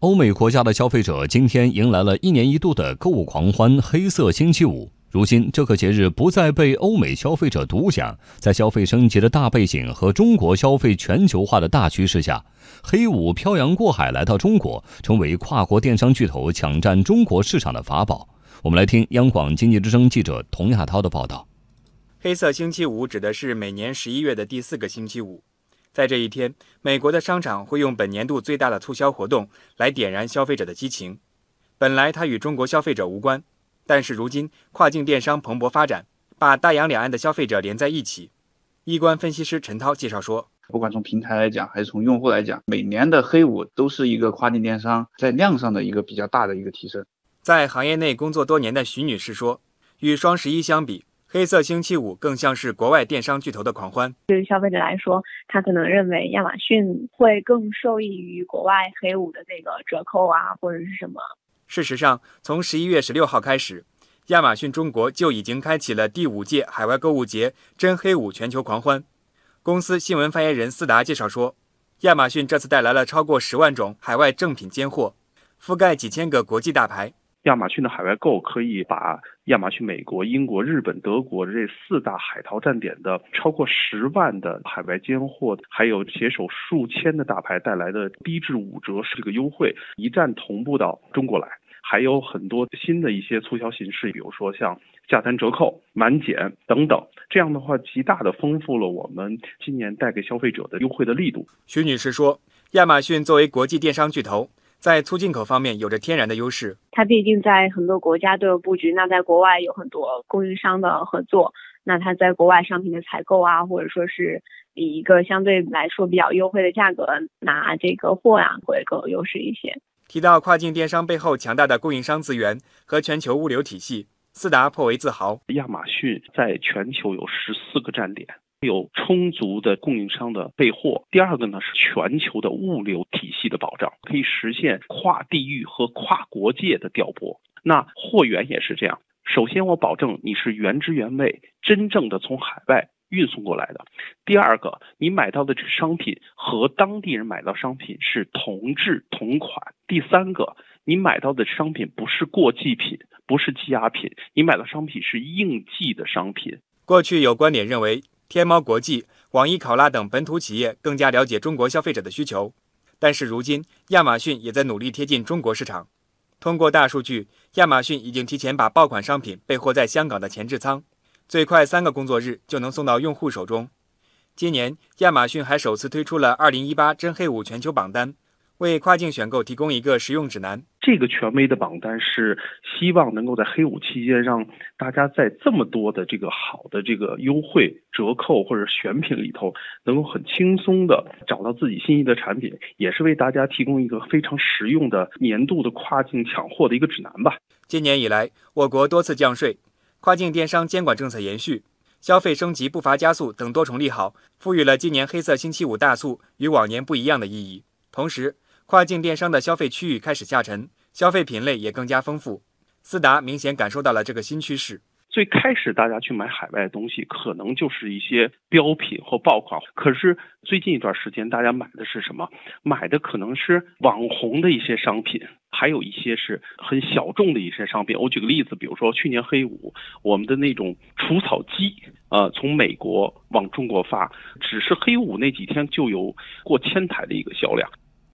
欧美国家的消费者今天迎来了一年一度的购物狂欢——黑色星期五。如今，这个节日不再被欧美消费者独享。在消费升级的大背景和中国消费全球化的大趋势下，黑五漂洋过海来到中国，成为跨国电商巨头抢占中国市场的法宝。我们来听央广经济之声记者童亚涛的报道。黑色星期五指的是每年十一月的第四个星期五，在这一天，美国的商场会用本年度最大的促销活动来点燃消费者的激情。本来它与中国消费者无关。但是如今，跨境电商蓬勃发展，把大洋两岸的消费者连在一起。易观分析师陈涛介绍说，不管从平台来讲，还是从用户来讲，每年的黑五都是一个跨境电商在量上的一个比较大的一个提升。在行业内工作多年的徐女士说，与双十一相比，黑色星期五更像是国外电商巨头的狂欢。对于消费者来说，他可能认为亚马逊会更受益于国外黑五的这个折扣啊，或者是什么。事实上，从十一月十六号开始，亚马逊中国就已经开启了第五届海外购物节“真黑五”全球狂欢。公司新闻发言人斯达介绍说，亚马逊这次带来了超过十万种海外正品尖货，覆盖几千个国际大牌。亚马逊的海外购可以把亚马逊美国、英国、日本、德国这四大海淘站点的超过十万的海外尖货，还有携手数千的大牌带来的低至五折这个优惠，一站同步到中国来。还有很多新的一些促销形式，比如说像下单折扣、满减等等。这样的话，极大的丰富了我们今年带给消费者的优惠的力度。徐女士说，亚马逊作为国际电商巨头，在促进口方面有着天然的优势。它毕竟在很多国家都有布局，那在国外有很多供应商的合作，那它在国外商品的采购啊，或者说是以一个相对来说比较优惠的价格拿这个货啊，会更有优势一些。提到跨境电商背后强大的供应商资源和全球物流体系，思达颇为自豪。亚马逊在全球有十四个站点，有充足的供应商的备货。第二个呢是全球的物流体系的保障，可以实现跨地域和跨国界的调拨。那货源也是这样，首先我保证你是原汁原味，真正的从海外。运送过来的。第二个，你买到的这个商品和当地人买到商品是同质同款。第三个，你买到的商品不是过季品，不是积压品，你买的商品是应季的商品。过去有观点认为，天猫国际、网易考拉等本土企业更加了解中国消费者的需求，但是如今亚马逊也在努力贴近中国市场。通过大数据，亚马逊已经提前把爆款商品备货在香港的前置仓。最快三个工作日就能送到用户手中。今年，亚马逊还首次推出了2018真黑五全球榜单，为跨境选购提供一个实用指南。这个权威的榜单是希望能够在黑五期间，让大家在这么多的这个好的这个优惠折扣或者选品里头，能够很轻松的找到自己心仪的产品，也是为大家提供一个非常实用的年度的跨境抢货的一个指南吧。今年以来，我国多次降税。跨境电商监管政策延续，消费升级步伐加速等多重利好，赋予了今年黑色星期五大促与往年不一样的意义。同时，跨境电商的消费区域开始下沉，消费品类也更加丰富。思达明显感受到了这个新趋势。最开始大家去买海外的东西，可能就是一些标品或爆款。可是最近一段时间，大家买的是什么？买的可能是网红的一些商品，还有一些是很小众的一些商品。我举个例子，比如说去年黑五，我们的那种除草机，呃，从美国往中国发，只是黑五那几天就有过千台的一个销量。